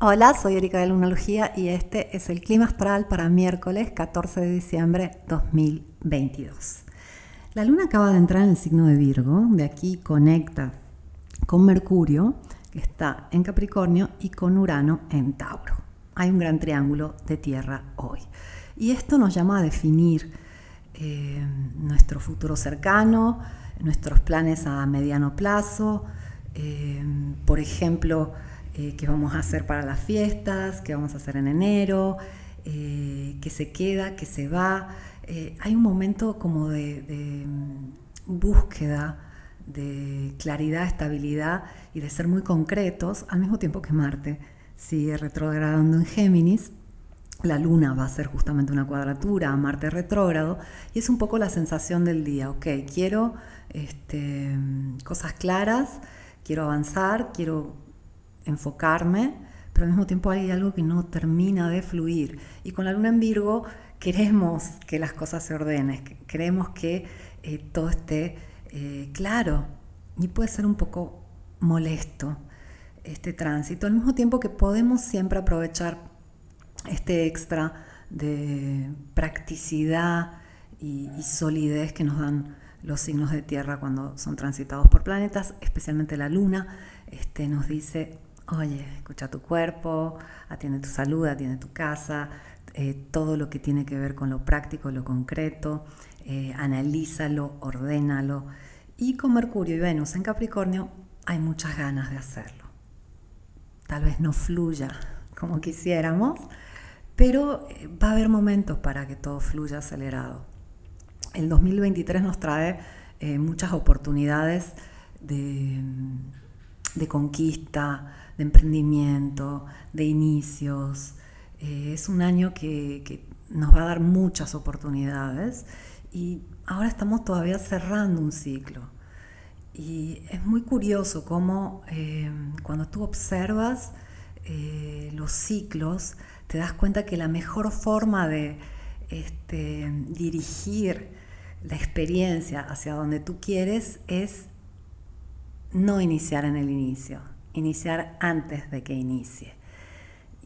Hola, soy Erika de Lunalogía y este es el clima astral para miércoles 14 de diciembre 2022. La luna acaba de entrar en el signo de Virgo, de aquí conecta con Mercurio, que está en Capricornio, y con Urano en Tauro. Hay un gran triángulo de tierra hoy. Y esto nos llama a definir eh, nuestro futuro cercano, nuestros planes a mediano plazo, eh, por ejemplo, eh, qué vamos a hacer para las fiestas, qué vamos a hacer en enero, eh, qué se queda, qué se va. Eh, hay un momento como de, mm, búsqueda, de claridad, estabilidad y de ser muy concretos, al mismo tiempo que Marte sigue retrogradando en Géminis. La luna va a ser justamente una cuadratura a Marte retrógrado y es un poco la sensación del día, ok, quiero este, cosas claras, quiero avanzar, quiero enfocarme, pero al mismo tiempo hay algo que no termina de fluir. Y con la luna en Virgo queremos que las cosas se ordenen, queremos que eh, todo esté eh, claro y puede ser un poco molesto este tránsito, al mismo tiempo que podemos siempre aprovechar este extra de practicidad y, y solidez que nos dan los signos de tierra cuando son transitados por planetas, especialmente la luna, este, nos dice Oye, escucha tu cuerpo, atiende tu salud, atiende tu casa, eh, todo lo que tiene que ver con lo práctico, lo concreto, eh, analízalo, ordénalo. Y con Mercurio y Venus en Capricornio hay muchas ganas de hacerlo. Tal vez no fluya como quisiéramos, pero eh, va a haber momentos para que todo fluya acelerado. El 2023 nos trae muchas oportunidades de de conquista, de emprendimiento, de inicios. Eh, es un año que, nos va a dar muchas oportunidades y ahora estamos todavía cerrando un ciclo. Y es muy curioso cómo eh, cuando tú observas eh, los ciclos, te das cuenta que la mejor forma de este, dirigir la experiencia hacia donde tú quieres es no iniciar en el inicio, iniciar antes de que inicie.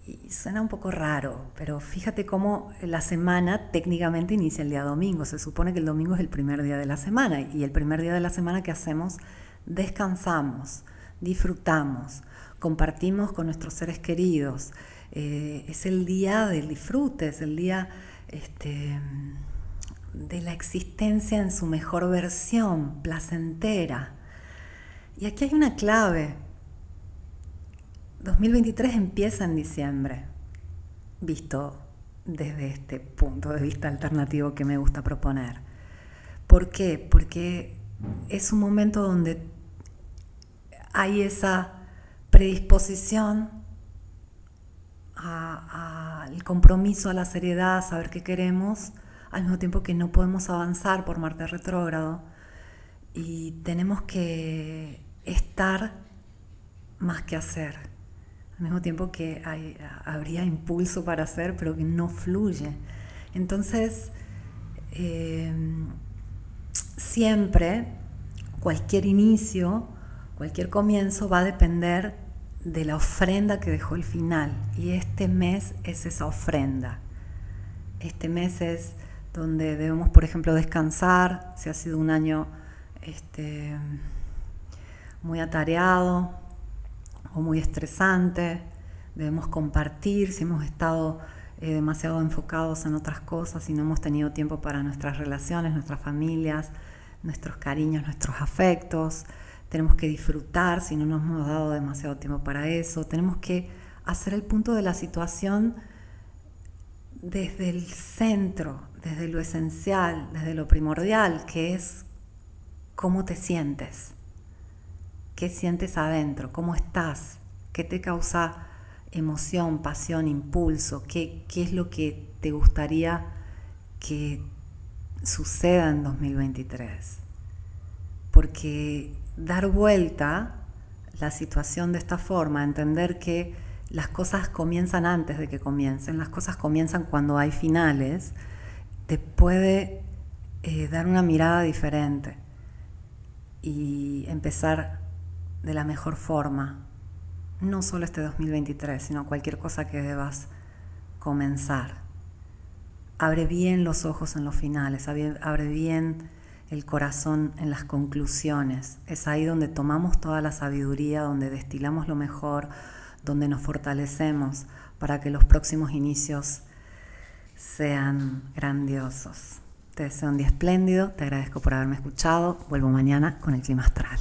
Y suena un poco raro, pero fíjate cómo la semana técnicamente inicia el día domingo. Se supone que el domingo es el primer día de la semana y el primer día de la semana que hacemos, descansamos, disfrutamos, compartimos con nuestros seres queridos. Eh, es el día del disfrute, es el día este, de la existencia en su mejor versión, placentera. Y aquí hay una clave. 2023 empieza en diciembre, visto desde este punto de vista alternativo que me gusta proponer. ¿Por qué? Porque es un momento donde hay esa predisposición al compromiso, a la seriedad, a saber qué queremos, al mismo tiempo que no podemos avanzar por Marte retrógrado y tenemos que estar más que hacer. Al mismo tiempo que habría impulso para hacer, pero que no fluye. Entonces, em, siempre, cualquier inicio, cualquier comienzo va a depender de la ofrenda que dejó el final. Y este mes es esa ofrenda. Este mes es donde debemos, por ejemplo, descansar, si ha sido un año este, muy atareado o muy estresante. Debemos compartir si hemos estado eh, demasiado enfocados en otras cosas y no hemos tenido tiempo para nuestras relaciones, nuestras familias, nuestros cariños, nuestros afectos. Tenemos que disfrutar si no nos hemos dado demasiado tiempo para eso. Tenemos que hacer el punto de la situación desde el centro, desde lo esencial, desde lo primordial, que es cómo te sientes, qué sientes adentro, cómo estás, qué te causa emoción, pasión, impulso, qué, qué es lo que te gustaría que suceda en 2023. Porque dar vuelta la situación de esta forma, entender que las cosas comienzan antes de que comiencen, las cosas comienzan cuando hay finales, te puede eh, dar una mirada diferente y empezar de la mejor forma, no solo este 2023, sino cualquier cosa que debas comenzar. Abre bien los ojos en los finales, abre bien el corazón en las conclusiones. Es ahí donde tomamos toda la sabiduría, donde destilamos lo mejor, donde nos fortalecemos para que los próximos inicios sean grandiosos. Te deseo un día espléndido, te agradezco por haberme escuchado, vuelvo mañana con el clima astral.